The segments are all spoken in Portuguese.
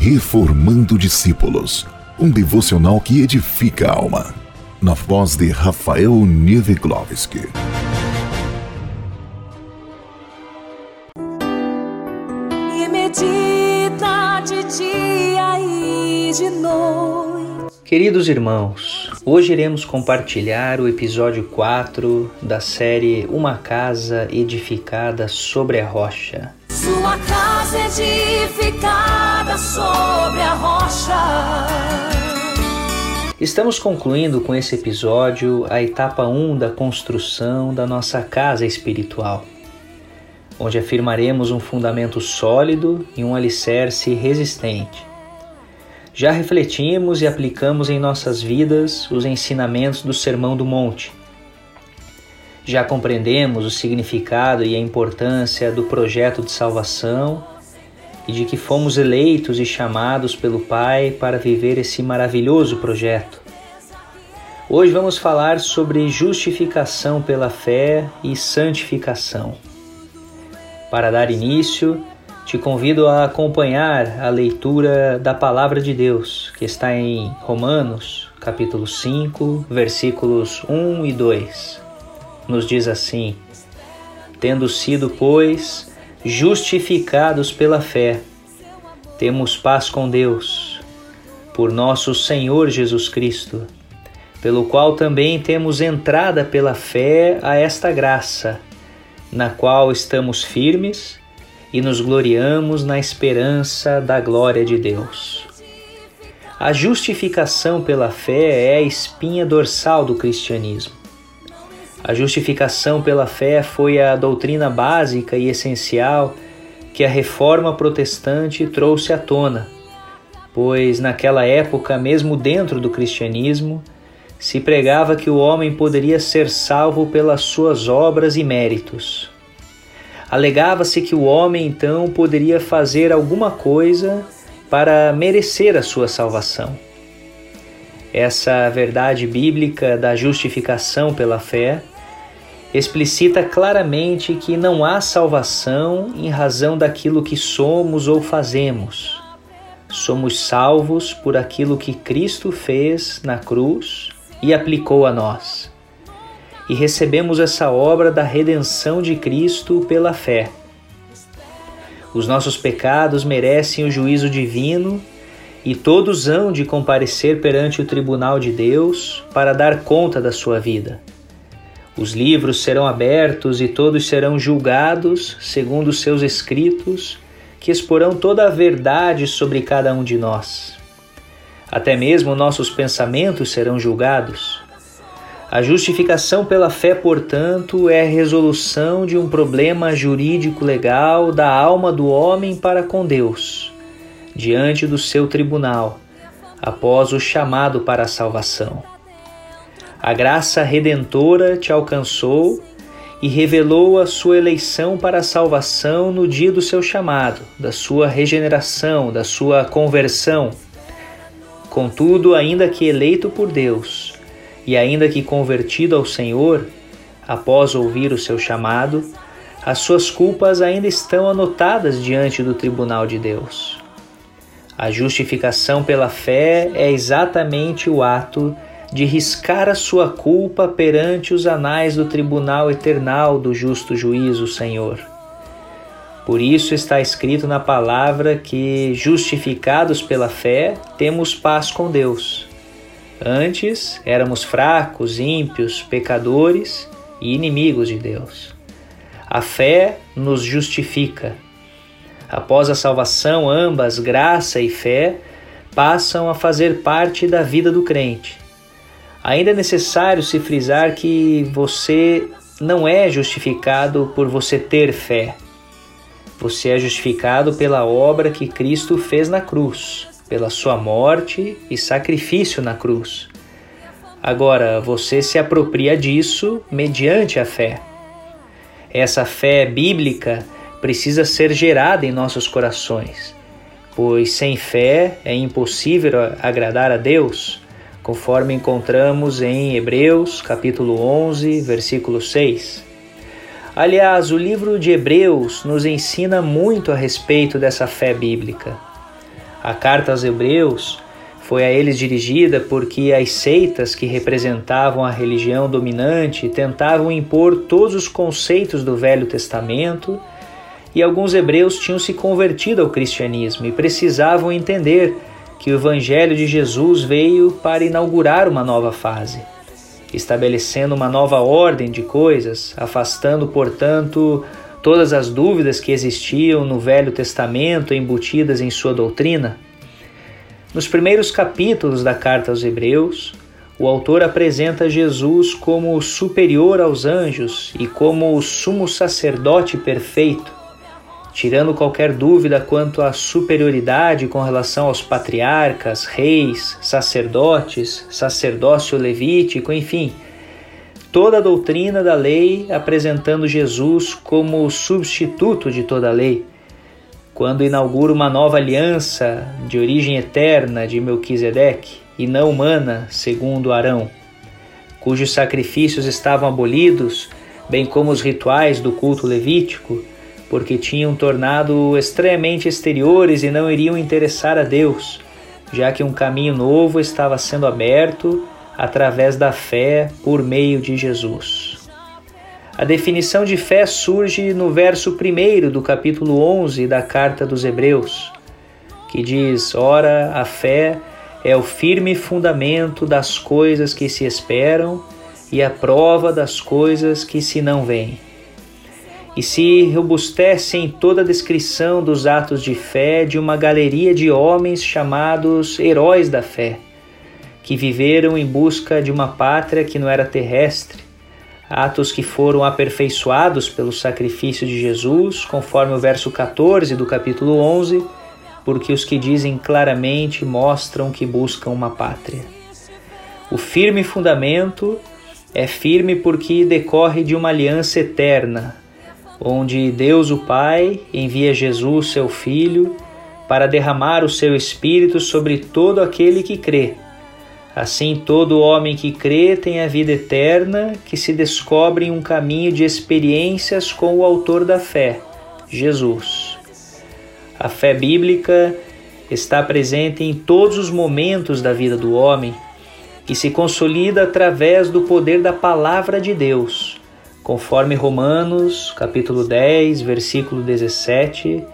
Reformando Discípulos, um devocional que edifica a alma. Na voz de Rafael Nieveglovski. E medita de dia e de noite. Queridos irmãos, hoje iremos compartilhar o episódio 4 da série Uma Casa Edificada sobre a Rocha. Sua casa edificada sobre a rocha. Estamos concluindo com esse episódio a etapa 1 da construção da nossa casa espiritual, onde afirmaremos um fundamento sólido e um alicerce resistente. Já refletimos e aplicamos em nossas vidas os ensinamentos do Sermão do Monte já compreendemos o significado e a importância do projeto de salvação e de que fomos eleitos e chamados pelo Pai para viver esse maravilhoso projeto. Hoje vamos falar sobre justificação pela fé e santificação. Para dar início, te convido a acompanhar a leitura da palavra de Deus, que está em Romanos, capítulo 5, versículos 1 e 2 nos diz assim: Tendo sido, pois, justificados pela fé, temos paz com Deus, por nosso Senhor Jesus Cristo, pelo qual também temos entrada pela fé a esta graça, na qual estamos firmes e nos gloriamos na esperança da glória de Deus. A justificação pela fé é a espinha dorsal do cristianismo. A justificação pela fé foi a doutrina básica e essencial que a reforma protestante trouxe à tona, pois naquela época, mesmo dentro do cristianismo, se pregava que o homem poderia ser salvo pelas suas obras e méritos. Alegava-se que o homem então poderia fazer alguma coisa para merecer a sua salvação. Essa verdade bíblica da justificação pela fé explicita claramente que não há salvação em razão daquilo que somos ou fazemos. Somos salvos por aquilo que Cristo fez na cruz e aplicou a nós. E recebemos essa obra da redenção de Cristo pela fé. Os nossos pecados merecem o juízo divino e todos hão de comparecer perante o tribunal de Deus para dar conta da sua vida. Os livros serão abertos e todos serão julgados segundo os seus escritos, que exporão toda a verdade sobre cada um de nós. Até mesmo nossos pensamentos serão julgados. A justificação pela fé, portanto, é a resolução de um problema jurídico legal da alma do homem para com Deus diante do seu tribunal, após o chamado para a salvação. A graça redentora te alcançou e revelou a sua eleição para a salvação no dia do seu chamado, da sua regeneração, da sua conversão. Contudo, ainda que eleito por Deus e ainda que convertido ao Senhor, após ouvir o seu chamado, as suas culpas ainda estão anotadas diante do tribunal de Deus. A justificação pela fé é exatamente o ato de riscar a sua culpa perante os anais do tribunal eternal do justo juízo, Senhor. Por isso está escrito na palavra que, justificados pela fé, temos paz com Deus. Antes éramos fracos, ímpios, pecadores e inimigos de Deus. A fé nos justifica após a salvação, ambas, graça e fé, passam a fazer parte da vida do crente. Ainda é necessário se frisar que você não é justificado por você ter fé. Você é justificado pela obra que Cristo fez na cruz, pela sua morte e sacrifício na cruz. Agora, você se apropria disso mediante a fé. Essa fé bíblica precisa ser gerada em nossos corações, pois sem fé é impossível agradar a Deus, conforme encontramos em Hebreus, capítulo 11, versículo 6. Aliás, o livro de Hebreus nos ensina muito a respeito dessa fé bíblica. A carta aos Hebreus foi a eles dirigida porque as seitas que representavam a religião dominante tentavam impor todos os conceitos do Velho Testamento e alguns hebreus tinham se convertido ao cristianismo e precisavam entender que o Evangelho de Jesus veio para inaugurar uma nova fase, estabelecendo uma nova ordem de coisas, afastando, portanto, todas as dúvidas que existiam no Velho Testamento embutidas em sua doutrina. Nos primeiros capítulos da carta aos Hebreus, o autor apresenta Jesus como superior aos anjos e como o sumo sacerdote perfeito, tirando qualquer dúvida quanto à superioridade com relação aos patriarcas, reis, sacerdotes, sacerdócio levítico, enfim, toda a doutrina da lei apresentando Jesus como substituto de toda a lei. Quando inaugura uma nova aliança de origem eterna de Melquisedeque e não humana, segundo Arão, cujos sacrifícios estavam abolidos, bem como os rituais do culto levítico, porque tinham tornado estranhamente exteriores e não iriam interessar a Deus, já que um caminho novo estava sendo aberto através da fé por meio de Jesus. A definição de fé surge no verso 1 do capítulo 11 da carta dos Hebreus, que diz: Ora, a fé é o firme fundamento das coisas que se esperam e a prova das coisas que se não veem e se robustece em toda a descrição dos atos de fé de uma galeria de homens chamados heróis da fé, que viveram em busca de uma pátria que não era terrestre, atos que foram aperfeiçoados pelo sacrifício de Jesus, conforme o verso 14 do capítulo 11, porque os que dizem claramente mostram que buscam uma pátria. O firme fundamento é firme porque decorre de uma aliança eterna, onde Deus o Pai envia Jesus, seu Filho, para derramar o seu Espírito sobre todo aquele que crê. Assim, todo homem que crê tem a vida eterna, que se descobre em um caminho de experiências com o Autor da fé, Jesus. A fé bíblica está presente em todos os momentos da vida do homem e se consolida através do poder da Palavra de Deus conforme Romanos, capítulo 10, versículo 17,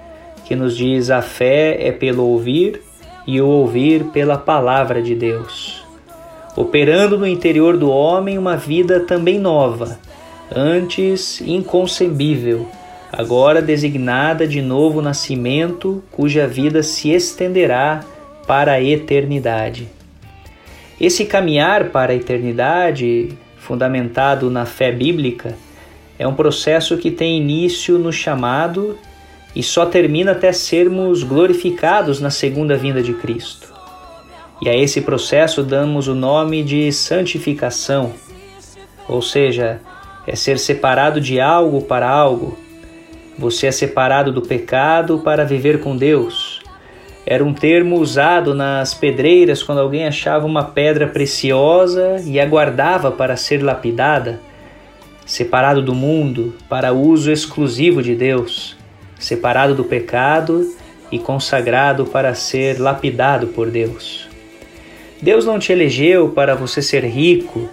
que nos diz: a fé é pelo ouvir e o ouvir pela palavra de Deus, operando no interior do homem uma vida também nova, antes inconcebível, agora designada de novo nascimento, cuja vida se estenderá para a eternidade. Esse caminhar para a eternidade fundamentado na fé bíblica, é um processo que tem início no chamado e só termina até sermos glorificados na segunda vinda de Cristo. E a esse processo damos o nome de santificação, ou seja, é ser separado de algo para algo. Você é separado do pecado para viver com Deus. Era um termo usado nas pedreiras quando alguém achava uma pedra preciosa e aguardava para ser lapidada, separado do mundo para uso exclusivo de Deus, separado do pecado e consagrado para ser lapidado por Deus. Deus não te elegeu para você ser rico,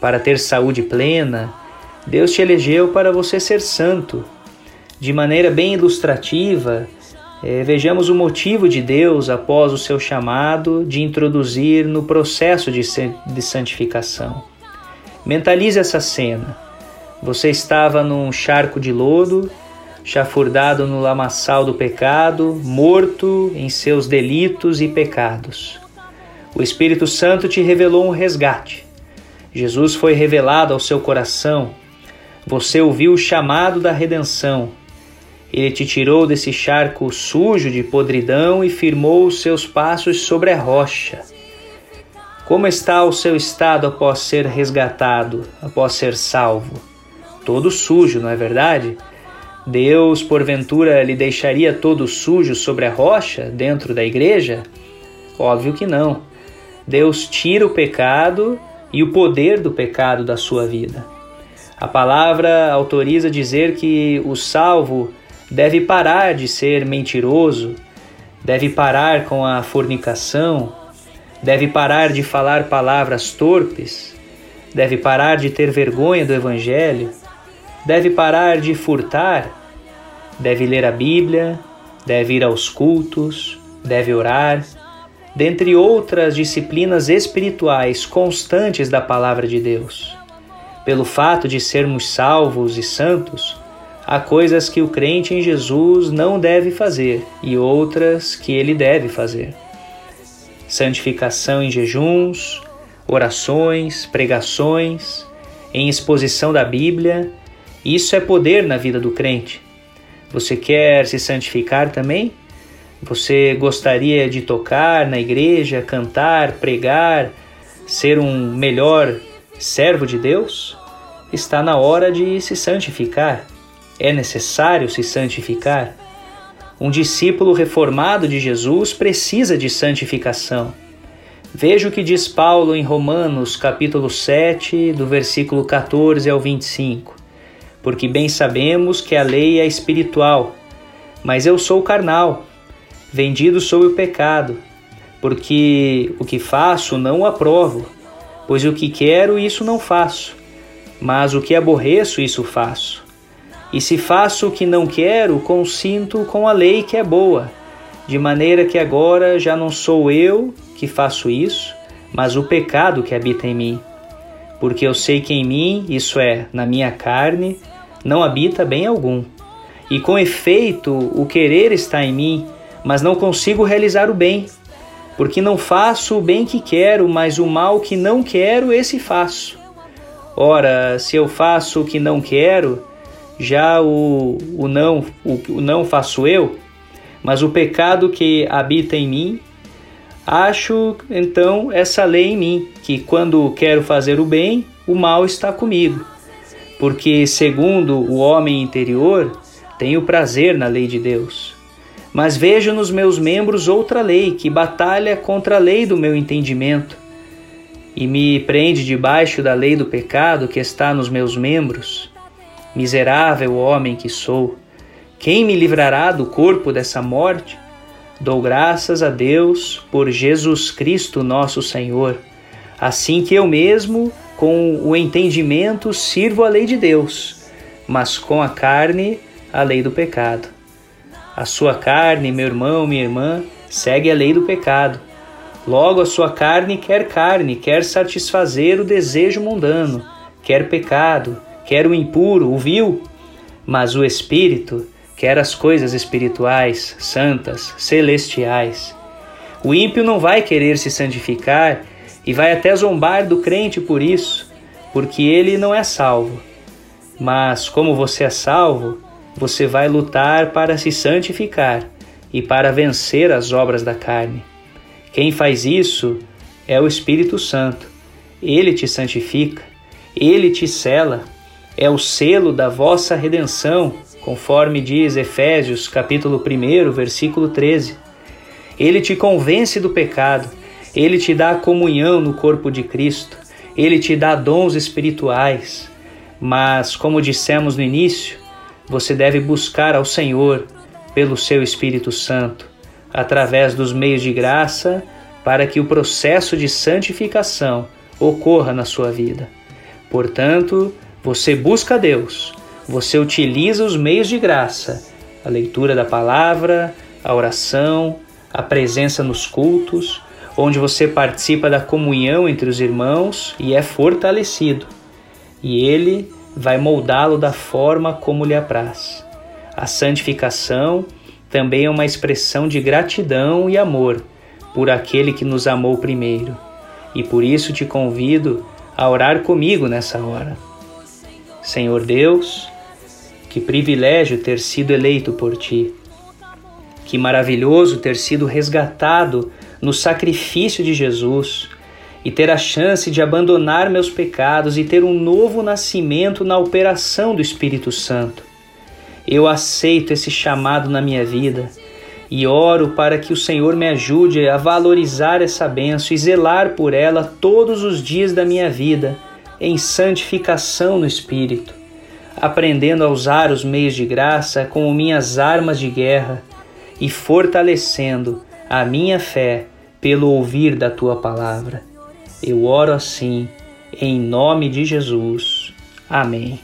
para ter saúde plena. Deus te elegeu para você ser santo. De maneira bem ilustrativa, é, vejamos o motivo de Deus, após o seu chamado, de introduzir no processo de, de santificação. Mentalize essa cena. Você estava num charco de lodo, chafurdado no lamaçal do pecado, morto em seus delitos e pecados. O Espírito Santo te revelou um resgate. Jesus foi revelado ao seu coração. Você ouviu o chamado da redenção ele te tirou desse charco sujo de podridão e firmou os seus passos sobre a rocha. Como está o seu estado após ser resgatado, após ser salvo? Todo sujo, não é verdade? Deus, porventura, lhe deixaria todo sujo sobre a rocha dentro da igreja? Óbvio que não. Deus tira o pecado e o poder do pecado da sua vida. A palavra autoriza dizer que o salvo deve parar de ser mentiroso deve parar com a fornicação, deve parar de falar palavras torpes, deve parar de ter vergonha do Evangelho, deve parar de furtar, deve ler a Bíblia, deve ir aos cultos, deve orar, dentre outras disciplinas espirituais constantes da Palavra de Deus. Pelo fato de sermos salvos e santos, há coisas que o crente em Jesus não deve fazer e outras que ele deve fazer. Santificação em jejuns, orações, pregações, em exposição da Bíblia, isso é poder na vida do crente. Você quer se santificar também? Você gostaria de tocar na igreja, cantar, pregar, ser um melhor servo de Deus? Está na hora de se santificar. É necessário se santificar. Um discípulo reformado de Jesus precisa de santificação. Veja o que diz Paulo em Romanos, capítulo 7, do versículo 14 ao 25. Porque bem sabemos que a lei é espiritual, mas eu sou carnal, vendido sob o pecado, porque o que faço não o aprovo, pois o que quero, isso não faço, mas o que aborreço, isso faço. E se faço o que não quero, consinto com a lei que é boa, de maneira que agora já não sou eu que faço isso, mas o pecado que habita em mim. Porque eu sei que em mim, isso é, na minha carne, não habita bem algum. E com efeito, o querer está em mim, mas não consigo realizar o bem. Porque não faço o bem que quero, mas o mal que não quero, esse faço. Ora, se eu faço o que não quero, já o, o, não, o, o não faço eu, mas o pecado que habita em mim, acho então essa lei em mim, que quando quero fazer o bem, o mal está comigo. Porque, segundo o homem interior, tenho prazer na lei de Deus. Mas vejo nos meus membros outra lei que batalha contra a lei do meu entendimento e me prende debaixo da lei do pecado que está nos meus membros. Miserável homem que sou, quem me livrará do corpo dessa morte? Dou graças a Deus por Jesus Cristo, nosso Senhor. Assim que eu mesmo, com o entendimento, sirvo a lei de Deus, mas com a carne, a lei do pecado. A sua carne, meu irmão, minha irmã, segue a lei do pecado. Logo, a sua carne quer carne, quer satisfazer o desejo mundano, quer pecado, quer o impuro, o vil, mas o espírito quer as coisas espirituais, santas, celestiais. O ímpio não vai querer se santificar e vai até zombar do crente por isso, porque ele não é salvo. Mas como você é salvo, você vai lutar para se santificar e para vencer as obras da carne. Quem faz isso é o Espírito Santo. Ele te santifica, ele te cela é o selo da vossa redenção, conforme diz Efésios capítulo 1, versículo 13. Ele te convence do pecado, ele te dá comunhão no corpo de Cristo, ele te dá dons espirituais. Mas, como dissemos no início, você deve buscar ao Senhor pelo seu Espírito Santo, através dos meios de graça, para que o processo de santificação ocorra na sua vida. Portanto, você busca Deus, você utiliza os meios de graça, a leitura da palavra, a oração, a presença nos cultos, onde você participa da comunhão entre os irmãos e é fortalecido. E ele vai moldá-lo da forma como lhe apraz. A santificação também é uma expressão de gratidão e amor por aquele que nos amou primeiro. E por isso te convido a orar comigo nessa hora. Senhor Deus, que privilégio ter sido eleito por ti. Que maravilhoso ter sido resgatado no sacrifício de Jesus e ter a chance de abandonar meus pecados e ter um novo nascimento na operação do Espírito Santo. Eu aceito esse chamado na minha vida e oro para que o Senhor me ajude a valorizar essa benção e zelar por ela todos os dias da minha vida em santificação no Espírito, aprendendo a usar os meios de graça como minhas armas de guerra e fortalecendo a minha fé pelo ouvir da tua palavra. Eu oro assim, em nome de Jesus. Amém.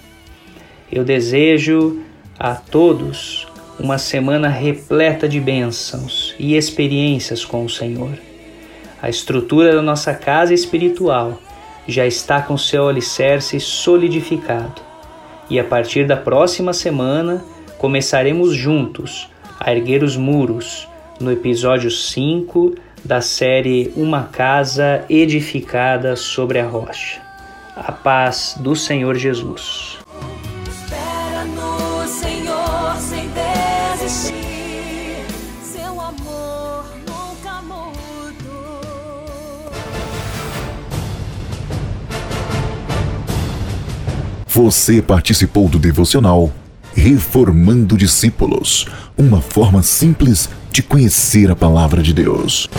Eu desejo a todos uma semana repleta de bênçãos e experiências com o Senhor. A estrutura da nossa casa espiritual já está com seu alicerce solidificado. E a partir da próxima semana começaremos juntos a erguer os muros no episódio 5 da série Uma Casa Edificada sobre a Rocha. A paz do Senhor Jesus. Espera no Senhor sem desistir. Seu amor nunca mudou. Você participou do devocional Reformando Discípulos uma forma simples de conhecer a palavra de Deus.